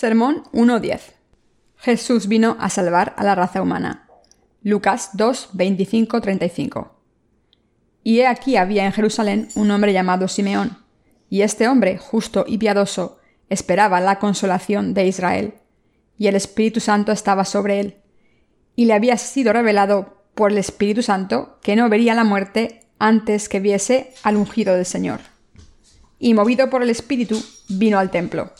Sermón 1.10. Jesús vino a salvar a la raza humana. Lucas 2, 25, 35. Y he aquí había en Jerusalén un hombre llamado Simeón, y este hombre, justo y piadoso, esperaba la consolación de Israel, y el Espíritu Santo estaba sobre él, y le había sido revelado por el Espíritu Santo que no vería la muerte antes que viese al ungido del Señor. Y movido por el Espíritu, vino al templo.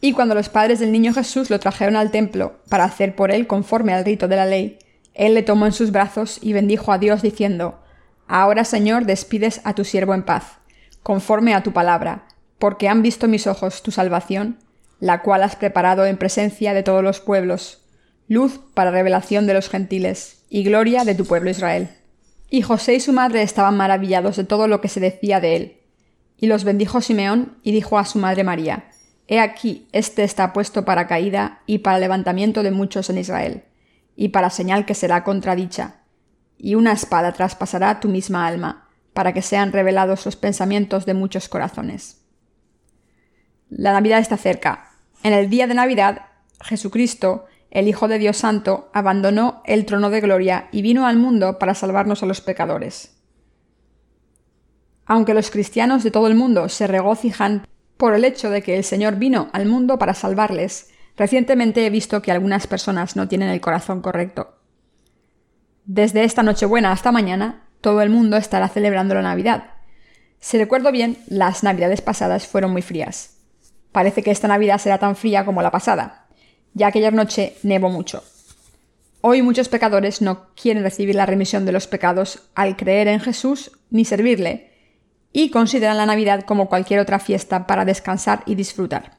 Y cuando los padres del niño Jesús lo trajeron al templo para hacer por él conforme al rito de la ley, él le tomó en sus brazos y bendijo a Dios diciendo, Ahora Señor despides a tu siervo en paz, conforme a tu palabra, porque han visto mis ojos tu salvación, la cual has preparado en presencia de todos los pueblos, luz para revelación de los gentiles, y gloria de tu pueblo Israel. Y José y su madre estaban maravillados de todo lo que se decía de él. Y los bendijo Simeón y dijo a su madre María, He aquí, este está puesto para caída y para levantamiento de muchos en Israel, y para señal que será contradicha. Y una espada traspasará tu misma alma, para que sean revelados los pensamientos de muchos corazones. La Navidad está cerca. En el día de Navidad, Jesucristo, el Hijo de Dios Santo, abandonó el trono de gloria y vino al mundo para salvarnos a los pecadores. Aunque los cristianos de todo el mundo se regocijan por el hecho de que el Señor vino al mundo para salvarles, recientemente he visto que algunas personas no tienen el corazón correcto. Desde esta Nochebuena hasta mañana, todo el mundo estará celebrando la Navidad. Si recuerdo bien, las Navidades pasadas fueron muy frías. Parece que esta Navidad será tan fría como la pasada, ya aquella noche nevó mucho. Hoy muchos pecadores no quieren recibir la remisión de los pecados al creer en Jesús ni servirle, y consideran la Navidad como cualquier otra fiesta para descansar y disfrutar.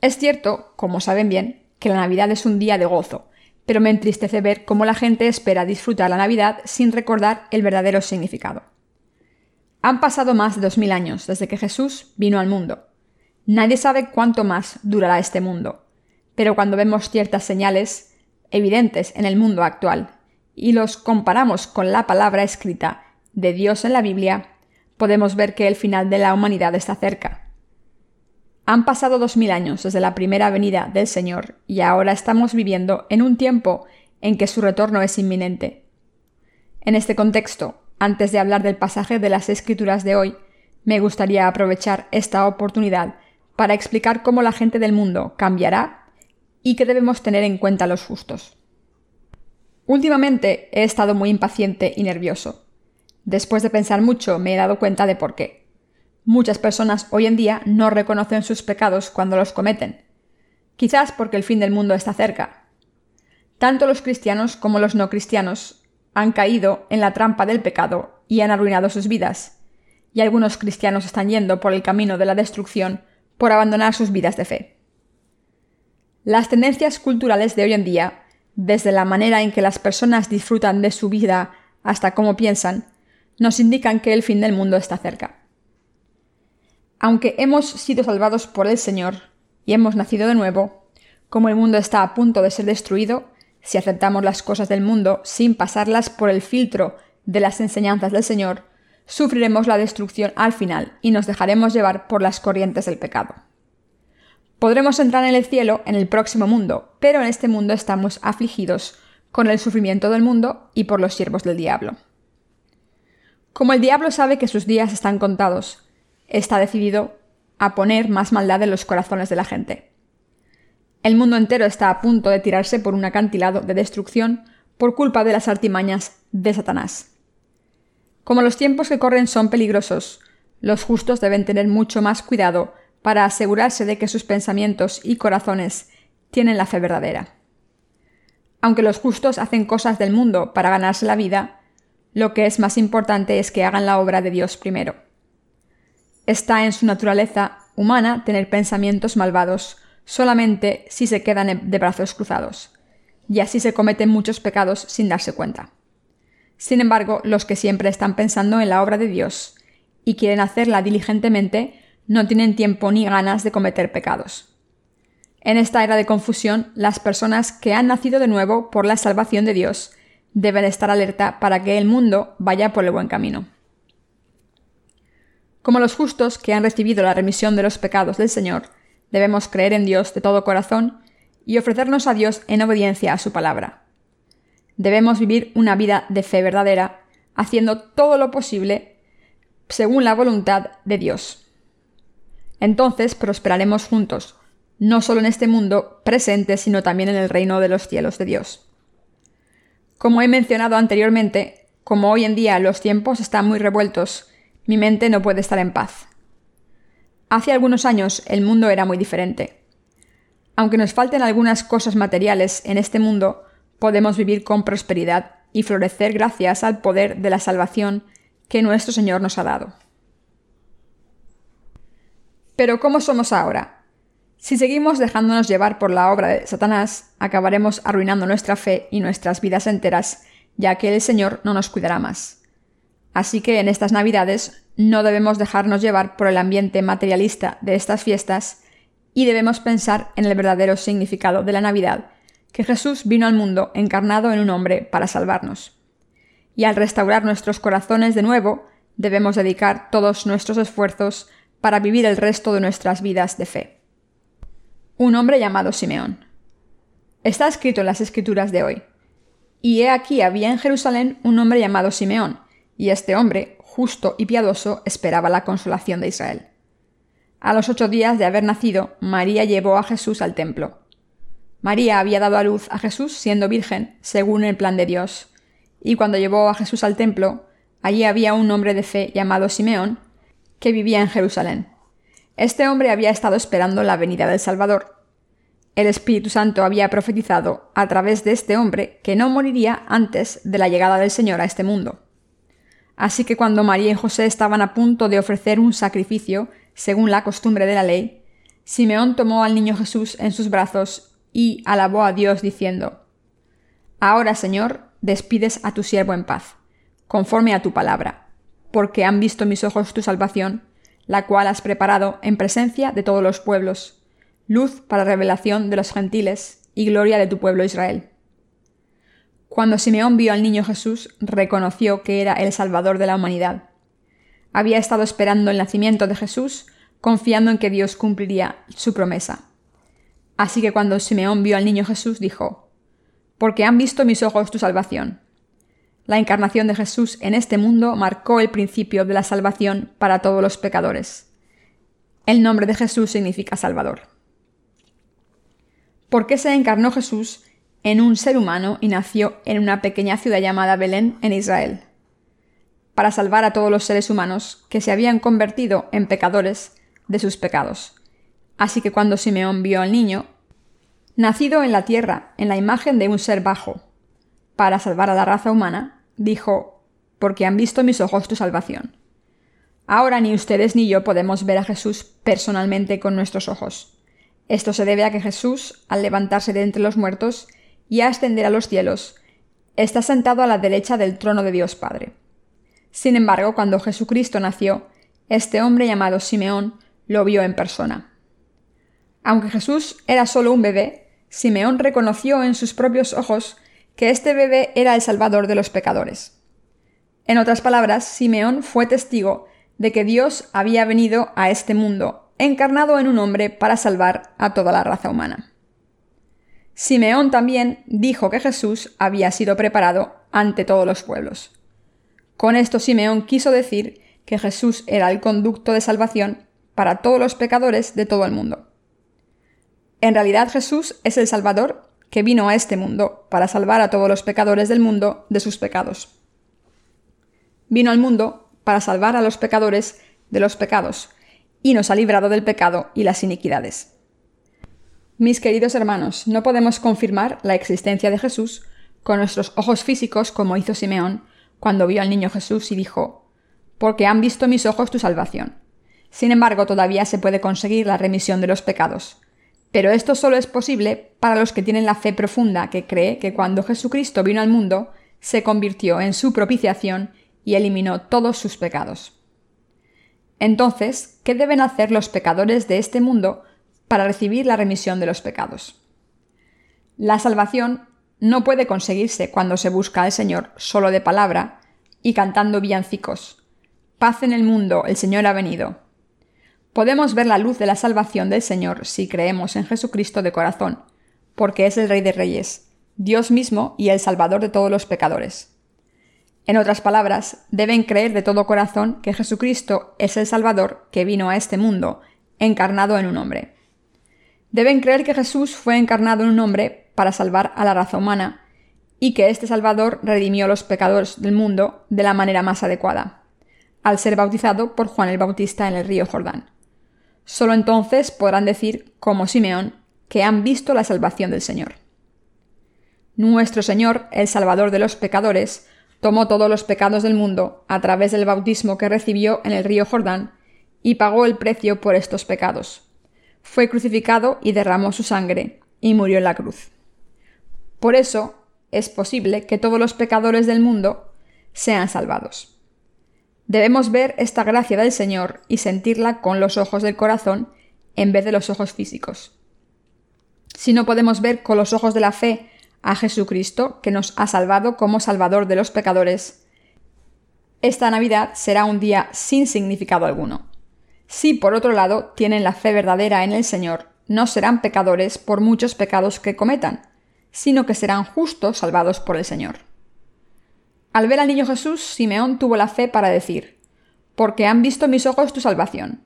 Es cierto, como saben bien, que la Navidad es un día de gozo, pero me entristece ver cómo la gente espera disfrutar la Navidad sin recordar el verdadero significado. Han pasado más de dos mil años desde que Jesús vino al mundo. Nadie sabe cuánto más durará este mundo, pero cuando vemos ciertas señales evidentes en el mundo actual y los comparamos con la palabra escrita de Dios en la Biblia, podemos ver que el final de la humanidad está cerca. Han pasado dos mil años desde la primera venida del Señor y ahora estamos viviendo en un tiempo en que su retorno es inminente. En este contexto, antes de hablar del pasaje de las Escrituras de hoy, me gustaría aprovechar esta oportunidad para explicar cómo la gente del mundo cambiará y que debemos tener en cuenta los justos. Últimamente he estado muy impaciente y nervioso. Después de pensar mucho me he dado cuenta de por qué. Muchas personas hoy en día no reconocen sus pecados cuando los cometen. Quizás porque el fin del mundo está cerca. Tanto los cristianos como los no cristianos han caído en la trampa del pecado y han arruinado sus vidas. Y algunos cristianos están yendo por el camino de la destrucción por abandonar sus vidas de fe. Las tendencias culturales de hoy en día, desde la manera en que las personas disfrutan de su vida hasta cómo piensan, nos indican que el fin del mundo está cerca. Aunque hemos sido salvados por el Señor y hemos nacido de nuevo, como el mundo está a punto de ser destruido, si aceptamos las cosas del mundo sin pasarlas por el filtro de las enseñanzas del Señor, sufriremos la destrucción al final y nos dejaremos llevar por las corrientes del pecado. Podremos entrar en el cielo en el próximo mundo, pero en este mundo estamos afligidos con el sufrimiento del mundo y por los siervos del diablo. Como el diablo sabe que sus días están contados, está decidido a poner más maldad en los corazones de la gente. El mundo entero está a punto de tirarse por un acantilado de destrucción por culpa de las artimañas de Satanás. Como los tiempos que corren son peligrosos, los justos deben tener mucho más cuidado para asegurarse de que sus pensamientos y corazones tienen la fe verdadera. Aunque los justos hacen cosas del mundo para ganarse la vida, lo que es más importante es que hagan la obra de Dios primero. Está en su naturaleza humana tener pensamientos malvados, solamente si se quedan de brazos cruzados, y así se cometen muchos pecados sin darse cuenta. Sin embargo, los que siempre están pensando en la obra de Dios y quieren hacerla diligentemente, no tienen tiempo ni ganas de cometer pecados. En esta era de confusión, las personas que han nacido de nuevo por la salvación de Dios deben estar alerta para que el mundo vaya por el buen camino. Como los justos que han recibido la remisión de los pecados del Señor, debemos creer en Dios de todo corazón y ofrecernos a Dios en obediencia a su palabra. Debemos vivir una vida de fe verdadera, haciendo todo lo posible según la voluntad de Dios. Entonces prosperaremos juntos, no solo en este mundo presente, sino también en el reino de los cielos de Dios. Como he mencionado anteriormente, como hoy en día los tiempos están muy revueltos, mi mente no puede estar en paz. Hace algunos años el mundo era muy diferente. Aunque nos falten algunas cosas materiales en este mundo, podemos vivir con prosperidad y florecer gracias al poder de la salvación que nuestro Señor nos ha dado. Pero ¿cómo somos ahora? Si seguimos dejándonos llevar por la obra de Satanás, acabaremos arruinando nuestra fe y nuestras vidas enteras, ya que el Señor no nos cuidará más. Así que en estas Navidades no debemos dejarnos llevar por el ambiente materialista de estas fiestas y debemos pensar en el verdadero significado de la Navidad, que Jesús vino al mundo encarnado en un hombre para salvarnos. Y al restaurar nuestros corazones de nuevo, debemos dedicar todos nuestros esfuerzos para vivir el resto de nuestras vidas de fe. Un hombre llamado Simeón. Está escrito en las escrituras de hoy. Y he aquí había en Jerusalén un hombre llamado Simeón, y este hombre, justo y piadoso, esperaba la consolación de Israel. A los ocho días de haber nacido, María llevó a Jesús al templo. María había dado a luz a Jesús siendo virgen, según el plan de Dios, y cuando llevó a Jesús al templo, allí había un hombre de fe llamado Simeón, que vivía en Jerusalén. Este hombre había estado esperando la venida del Salvador. El Espíritu Santo había profetizado a través de este hombre que no moriría antes de la llegada del Señor a este mundo. Así que cuando María y José estaban a punto de ofrecer un sacrificio, según la costumbre de la ley, Simeón tomó al niño Jesús en sus brazos y alabó a Dios diciendo, Ahora, Señor, despides a tu siervo en paz, conforme a tu palabra, porque han visto mis ojos tu salvación, la cual has preparado en presencia de todos los pueblos, luz para revelación de los gentiles y gloria de tu pueblo Israel. Cuando Simeón vio al niño Jesús, reconoció que era el Salvador de la humanidad. Había estado esperando el nacimiento de Jesús, confiando en que Dios cumpliría su promesa. Así que cuando Simeón vio al niño Jesús, dijo, Porque han visto mis ojos tu salvación. La encarnación de Jesús en este mundo marcó el principio de la salvación para todos los pecadores. El nombre de Jesús significa Salvador. ¿Por qué se encarnó Jesús en un ser humano y nació en una pequeña ciudad llamada Belén, en Israel, para salvar a todos los seres humanos que se habían convertido en pecadores de sus pecados. Así que cuando Simeón vio al niño, nacido en la tierra, en la imagen de un ser bajo, para salvar a la raza humana, dijo, porque han visto mis ojos tu salvación. Ahora ni ustedes ni yo podemos ver a Jesús personalmente con nuestros ojos. Esto se debe a que Jesús, al levantarse de entre los muertos, y a ascender a los cielos, está sentado a la derecha del trono de Dios Padre. Sin embargo, cuando Jesucristo nació, este hombre llamado Simeón lo vio en persona. Aunque Jesús era solo un bebé, Simeón reconoció en sus propios ojos que este bebé era el Salvador de los pecadores. En otras palabras, Simeón fue testigo de que Dios había venido a este mundo, encarnado en un hombre para salvar a toda la raza humana. Simeón también dijo que Jesús había sido preparado ante todos los pueblos. Con esto Simeón quiso decir que Jesús era el conducto de salvación para todos los pecadores de todo el mundo. En realidad Jesús es el Salvador que vino a este mundo para salvar a todos los pecadores del mundo de sus pecados. Vino al mundo para salvar a los pecadores de los pecados, y nos ha librado del pecado y las iniquidades. Mis queridos hermanos, no podemos confirmar la existencia de Jesús con nuestros ojos físicos como hizo Simeón cuando vio al niño Jesús y dijo, porque han visto mis ojos tu salvación. Sin embargo, todavía se puede conseguir la remisión de los pecados. Pero esto solo es posible para los que tienen la fe profunda que cree que cuando Jesucristo vino al mundo, se convirtió en su propiciación y eliminó todos sus pecados. Entonces, ¿qué deben hacer los pecadores de este mundo para recibir la remisión de los pecados. La salvación no puede conseguirse cuando se busca al Señor solo de palabra y cantando villancicos. Paz en el mundo, el Señor ha venido. Podemos ver la luz de la salvación del Señor si creemos en Jesucristo de corazón, porque es el Rey de Reyes, Dios mismo y el Salvador de todos los pecadores. En otras palabras, deben creer de todo corazón que Jesucristo es el Salvador que vino a este mundo, encarnado en un hombre. Deben creer que Jesús fue encarnado en un hombre para salvar a la raza humana, y que este Salvador redimió a los pecadores del mundo de la manera más adecuada, al ser bautizado por Juan el Bautista en el río Jordán. Solo entonces podrán decir, como Simeón, que han visto la salvación del Señor. Nuestro Señor, el Salvador de los pecadores, tomó todos los pecados del mundo a través del bautismo que recibió en el río Jordán y pagó el precio por estos pecados. Fue crucificado y derramó su sangre, y murió en la cruz. Por eso es posible que todos los pecadores del mundo sean salvados. Debemos ver esta gracia del Señor y sentirla con los ojos del corazón en vez de los ojos físicos. Si no podemos ver con los ojos de la fe a Jesucristo, que nos ha salvado como Salvador de los pecadores, esta Navidad será un día sin significado alguno. Si, por otro lado, tienen la fe verdadera en el Señor, no serán pecadores por muchos pecados que cometan, sino que serán justos salvados por el Señor. Al ver al niño Jesús, Simeón tuvo la fe para decir, porque han visto mis ojos tu salvación.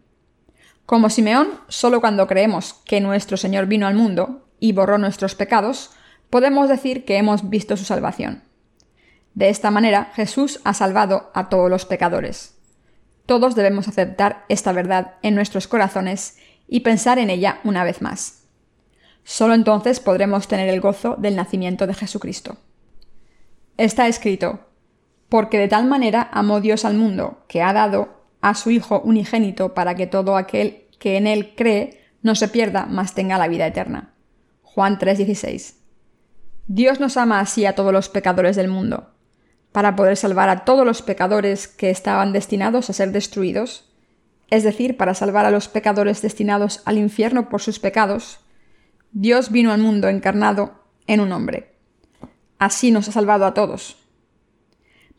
Como Simeón, solo cuando creemos que nuestro Señor vino al mundo y borró nuestros pecados, podemos decir que hemos visto su salvación. De esta manera, Jesús ha salvado a todos los pecadores. Todos debemos aceptar esta verdad en nuestros corazones y pensar en ella una vez más. Solo entonces podremos tener el gozo del nacimiento de Jesucristo. Está escrito, porque de tal manera amó Dios al mundo, que ha dado a su Hijo unigénito para que todo aquel que en él cree no se pierda, mas tenga la vida eterna. Juan 3:16 Dios nos ama así a todos los pecadores del mundo. Para poder salvar a todos los pecadores que estaban destinados a ser destruidos, es decir, para salvar a los pecadores destinados al infierno por sus pecados, Dios vino al mundo encarnado en un hombre. Así nos ha salvado a todos.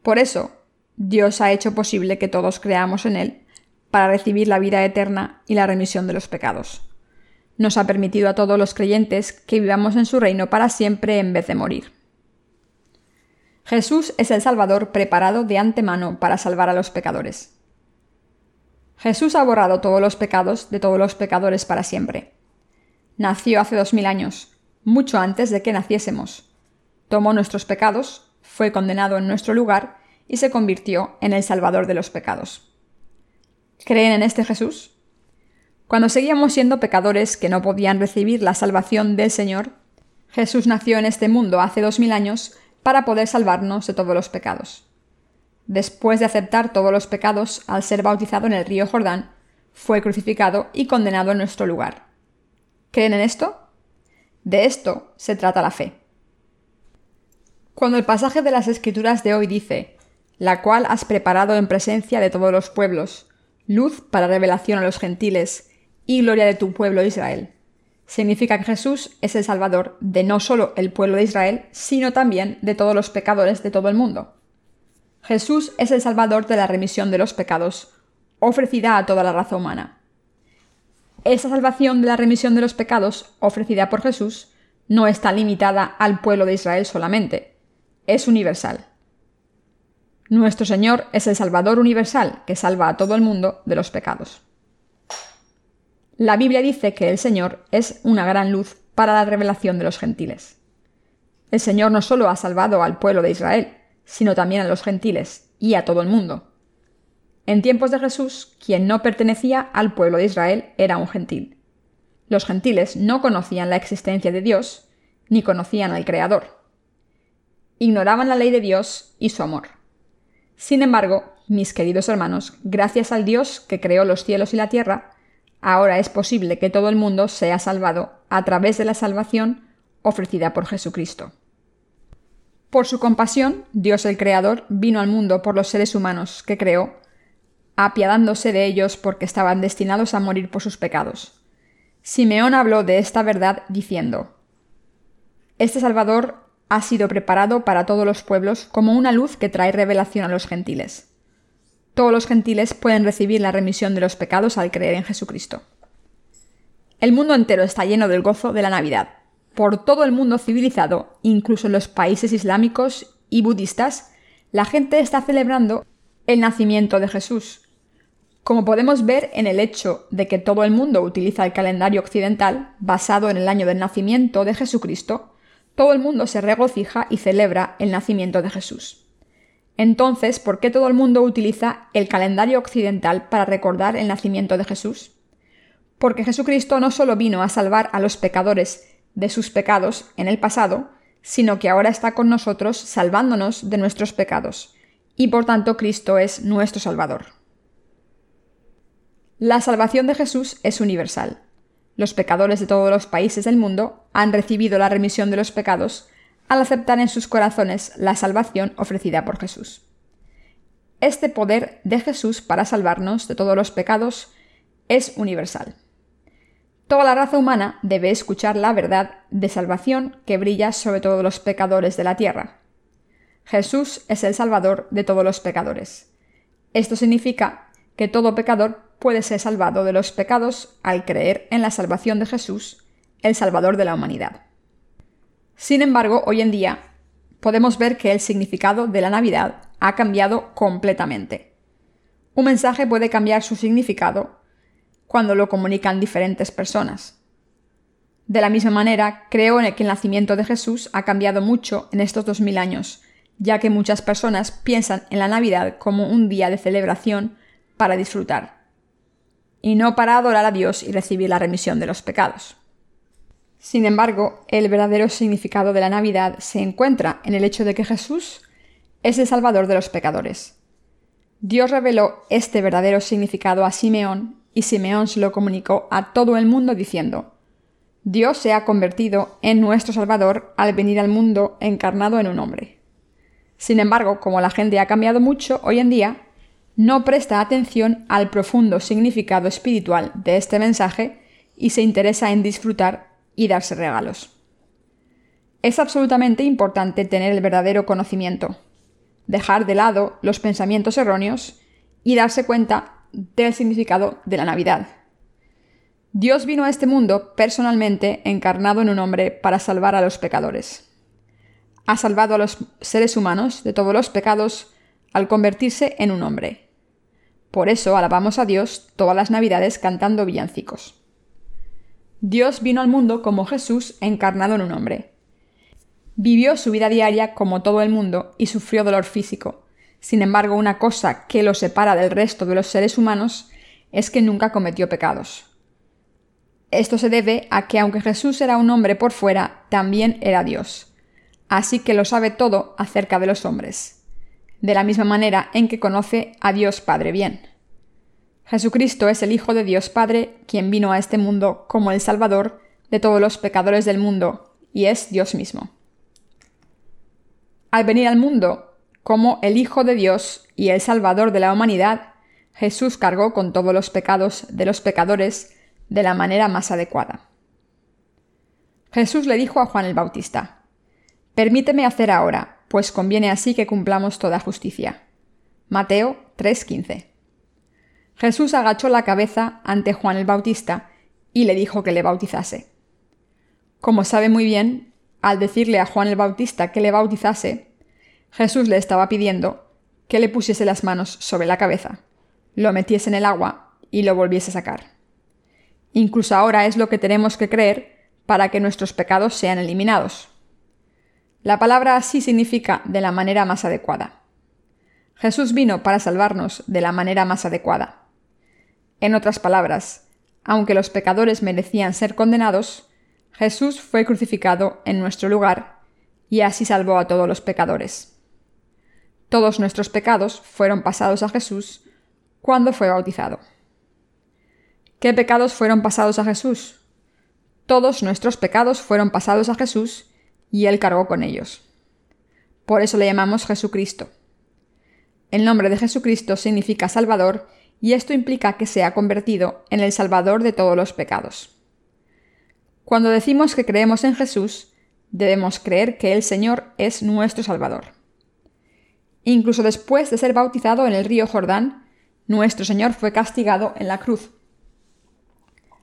Por eso, Dios ha hecho posible que todos creamos en Él para recibir la vida eterna y la remisión de los pecados nos ha permitido a todos los creyentes que vivamos en su reino para siempre en vez de morir. Jesús es el Salvador preparado de antemano para salvar a los pecadores. Jesús ha borrado todos los pecados de todos los pecadores para siempre. Nació hace dos mil años, mucho antes de que naciésemos. Tomó nuestros pecados, fue condenado en nuestro lugar y se convirtió en el Salvador de los pecados. ¿Creen en este Jesús? Cuando seguíamos siendo pecadores que no podían recibir la salvación del Señor, Jesús nació en este mundo hace dos mil años para poder salvarnos de todos los pecados. Después de aceptar todos los pecados al ser bautizado en el río Jordán, fue crucificado y condenado en nuestro lugar. ¿Creen en esto? De esto se trata la fe. Cuando el pasaje de las Escrituras de hoy dice, la cual has preparado en presencia de todos los pueblos, luz para revelación a los gentiles, y gloria de tu pueblo Israel. Significa que Jesús es el Salvador de no solo el pueblo de Israel, sino también de todos los pecadores de todo el mundo. Jesús es el Salvador de la remisión de los pecados, ofrecida a toda la raza humana. Esa salvación de la remisión de los pecados, ofrecida por Jesús, no está limitada al pueblo de Israel solamente, es universal. Nuestro Señor es el Salvador universal que salva a todo el mundo de los pecados. La Biblia dice que el Señor es una gran luz para la revelación de los gentiles. El Señor no solo ha salvado al pueblo de Israel, sino también a los gentiles y a todo el mundo. En tiempos de Jesús, quien no pertenecía al pueblo de Israel era un gentil. Los gentiles no conocían la existencia de Dios, ni conocían al Creador. Ignoraban la ley de Dios y su amor. Sin embargo, mis queridos hermanos, gracias al Dios que creó los cielos y la tierra, ahora es posible que todo el mundo sea salvado a través de la salvación ofrecida por Jesucristo. Por su compasión, Dios el Creador vino al mundo por los seres humanos que creó, apiadándose de ellos porque estaban destinados a morir por sus pecados. Simeón habló de esta verdad diciendo, Este Salvador ha sido preparado para todos los pueblos como una luz que trae revelación a los gentiles. todos los gentiles pueden recibir la remisión de los pecados al creer en Jesucristo. El mundo entero está lleno del gozo de la Navidad. Por todo el mundo civilizado, incluso en los países islámicos y budistas, la gente está celebrando el nacimiento de Jesús. Como podemos ver en el hecho de que todo el mundo utiliza el calendario occidental basado en el año del nacimiento de Jesucristo, todo el mundo se regocija y celebra el nacimiento de Jesús. Entonces, ¿por qué todo el mundo utiliza el calendario occidental para recordar el nacimiento de Jesús? Porque Jesucristo no solo vino a salvar a los pecadores de sus pecados en el pasado, sino que ahora está con nosotros salvándonos de nuestros pecados, y por tanto Cristo es nuestro Salvador. La salvación de Jesús es universal. Los pecadores de todos los países del mundo han recibido la remisión de los pecados al aceptar en sus corazones la salvación ofrecida por Jesús. Este poder de Jesús para salvarnos de todos los pecados es universal. Toda la raza humana debe escuchar la verdad de salvación que brilla sobre todos los pecadores de la tierra. Jesús es el Salvador de todos los pecadores. Esto significa que todo pecador puede ser salvado de los pecados al creer en la salvación de Jesús, el Salvador de la humanidad. Sin embargo, hoy en día podemos ver que el significado de la Navidad ha cambiado completamente. Un mensaje puede cambiar su significado cuando lo comunican diferentes personas. De la misma manera, creo en que el nacimiento de Jesús ha cambiado mucho en estos dos mil años, ya que muchas personas piensan en la Navidad como un día de celebración para disfrutar, y no para adorar a Dios y recibir la remisión de los pecados. Sin embargo, el verdadero significado de la Navidad se encuentra en el hecho de que Jesús es el Salvador de los pecadores. Dios reveló este verdadero significado a Simeón y Simeón se lo comunicó a todo el mundo diciendo, Dios se ha convertido en nuestro Salvador al venir al mundo encarnado en un hombre. Sin embargo, como la gente ha cambiado mucho hoy en día, no presta atención al profundo significado espiritual de este mensaje y se interesa en disfrutar y darse regalos. Es absolutamente importante tener el verdadero conocimiento, dejar de lado los pensamientos erróneos y darse cuenta del significado de la Navidad. Dios vino a este mundo personalmente encarnado en un hombre para salvar a los pecadores. Ha salvado a los seres humanos de todos los pecados al convertirse en un hombre. Por eso alabamos a Dios todas las Navidades cantando villancicos. Dios vino al mundo como Jesús encarnado en un hombre. Vivió su vida diaria como todo el mundo y sufrió dolor físico. Sin embargo, una cosa que lo separa del resto de los seres humanos es que nunca cometió pecados. Esto se debe a que aunque Jesús era un hombre por fuera, también era Dios. Así que lo sabe todo acerca de los hombres. De la misma manera en que conoce a Dios Padre bien. Jesucristo es el Hijo de Dios Padre, quien vino a este mundo como el Salvador de todos los pecadores del mundo, y es Dios mismo. Al venir al mundo como el Hijo de Dios y el Salvador de la humanidad, Jesús cargó con todos los pecados de los pecadores de la manera más adecuada. Jesús le dijo a Juan el Bautista, Permíteme hacer ahora, pues conviene así que cumplamos toda justicia. Mateo 3:15 Jesús agachó la cabeza ante Juan el Bautista y le dijo que le bautizase. Como sabe muy bien, al decirle a Juan el Bautista que le bautizase, Jesús le estaba pidiendo que le pusiese las manos sobre la cabeza, lo metiese en el agua y lo volviese a sacar. Incluso ahora es lo que tenemos que creer para que nuestros pecados sean eliminados. La palabra así significa de la manera más adecuada. Jesús vino para salvarnos de la manera más adecuada. En otras palabras, aunque los pecadores merecían ser condenados, Jesús fue crucificado en nuestro lugar y así salvó a todos los pecadores. Todos nuestros pecados fueron pasados a Jesús cuando fue bautizado. ¿Qué pecados fueron pasados a Jesús? Todos nuestros pecados fueron pasados a Jesús y Él cargó con ellos. Por eso le llamamos Jesucristo. El nombre de Jesucristo significa Salvador y esto implica que se ha convertido en el Salvador de todos los pecados. Cuando decimos que creemos en Jesús, debemos creer que el Señor es nuestro Salvador. Incluso después de ser bautizado en el río Jordán, nuestro Señor fue castigado en la cruz.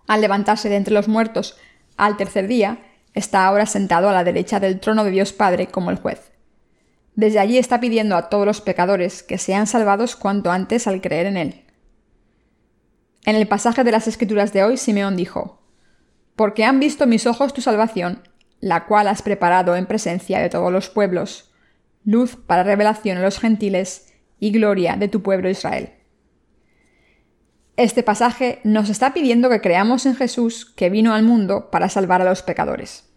Al levantarse de entre los muertos al tercer día, está ahora sentado a la derecha del trono de Dios Padre como el juez. Desde allí está pidiendo a todos los pecadores que sean salvados cuanto antes al creer en Él. En el pasaje de las Escrituras de hoy, Simeón dijo, Porque han visto mis ojos tu salvación, la cual has preparado en presencia de todos los pueblos, luz para revelación a los gentiles y gloria de tu pueblo Israel. Este pasaje nos está pidiendo que creamos en Jesús que vino al mundo para salvar a los pecadores.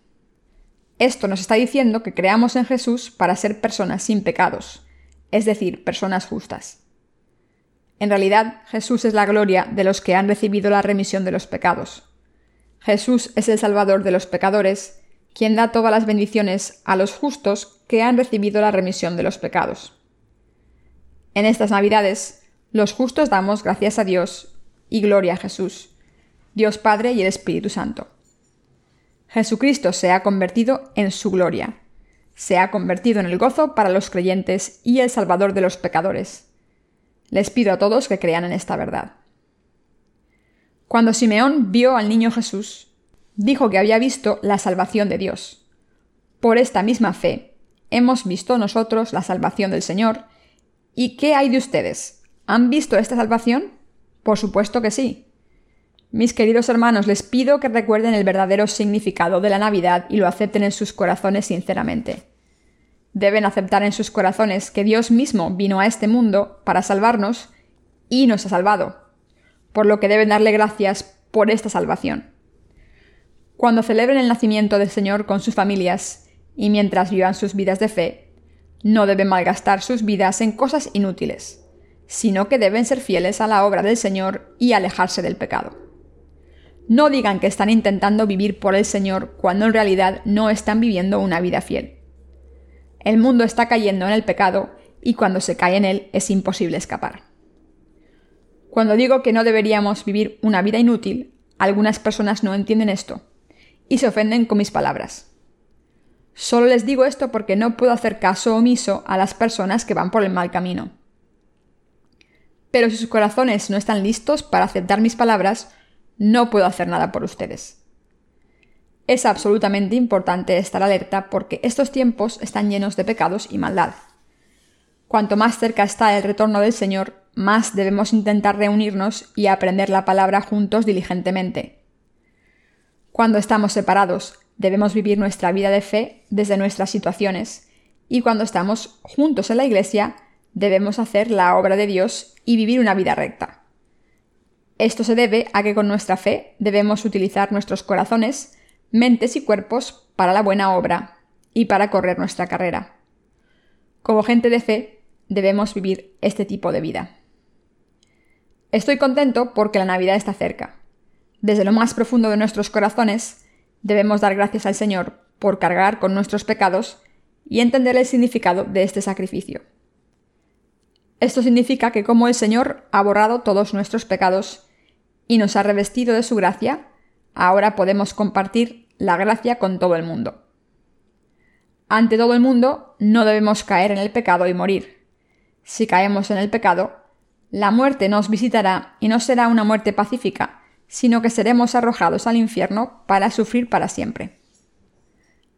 Esto nos está diciendo que creamos en Jesús para ser personas sin pecados, es decir, personas justas. En realidad, Jesús es la gloria de los que han recibido la remisión de los pecados. Jesús es el Salvador de los pecadores, quien da todas las bendiciones a los justos que han recibido la remisión de los pecados. En estas Navidades, los justos damos gracias a Dios y gloria a Jesús, Dios Padre y el Espíritu Santo. Jesucristo se ha convertido en su gloria, se ha convertido en el gozo para los creyentes y el Salvador de los pecadores. Les pido a todos que crean en esta verdad. Cuando Simeón vio al niño Jesús, dijo que había visto la salvación de Dios. Por esta misma fe, hemos visto nosotros la salvación del Señor. ¿Y qué hay de ustedes? ¿Han visto esta salvación? Por supuesto que sí. Mis queridos hermanos, les pido que recuerden el verdadero significado de la Navidad y lo acepten en sus corazones sinceramente. Deben aceptar en sus corazones que Dios mismo vino a este mundo para salvarnos y nos ha salvado, por lo que deben darle gracias por esta salvación. Cuando celebren el nacimiento del Señor con sus familias y mientras vivan sus vidas de fe, no deben malgastar sus vidas en cosas inútiles sino que deben ser fieles a la obra del Señor y alejarse del pecado. No digan que están intentando vivir por el Señor cuando en realidad no están viviendo una vida fiel. El mundo está cayendo en el pecado y cuando se cae en él es imposible escapar. Cuando digo que no deberíamos vivir una vida inútil, algunas personas no entienden esto y se ofenden con mis palabras. Solo les digo esto porque no puedo hacer caso omiso a las personas que van por el mal camino pero si sus corazones no están listos para aceptar mis palabras, no puedo hacer nada por ustedes. Es absolutamente importante estar alerta porque estos tiempos están llenos de pecados y maldad. Cuanto más cerca está el retorno del Señor, más debemos intentar reunirnos y aprender la palabra juntos diligentemente. Cuando estamos separados, debemos vivir nuestra vida de fe desde nuestras situaciones, y cuando estamos juntos en la iglesia, debemos hacer la obra de Dios y vivir una vida recta. Esto se debe a que con nuestra fe debemos utilizar nuestros corazones, mentes y cuerpos para la buena obra y para correr nuestra carrera. Como gente de fe, debemos vivir este tipo de vida. Estoy contento porque la Navidad está cerca. Desde lo más profundo de nuestros corazones, debemos dar gracias al Señor por cargar con nuestros pecados y entender el significado de este sacrificio. Esto significa que como el Señor ha borrado todos nuestros pecados y nos ha revestido de su gracia, ahora podemos compartir la gracia con todo el mundo. Ante todo el mundo no debemos caer en el pecado y morir. Si caemos en el pecado, la muerte nos visitará y no será una muerte pacífica, sino que seremos arrojados al infierno para sufrir para siempre.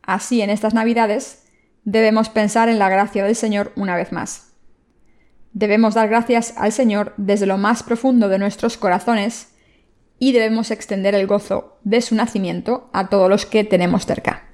Así en estas Navidades debemos pensar en la gracia del Señor una vez más. Debemos dar gracias al Señor desde lo más profundo de nuestros corazones y debemos extender el gozo de su nacimiento a todos los que tenemos cerca.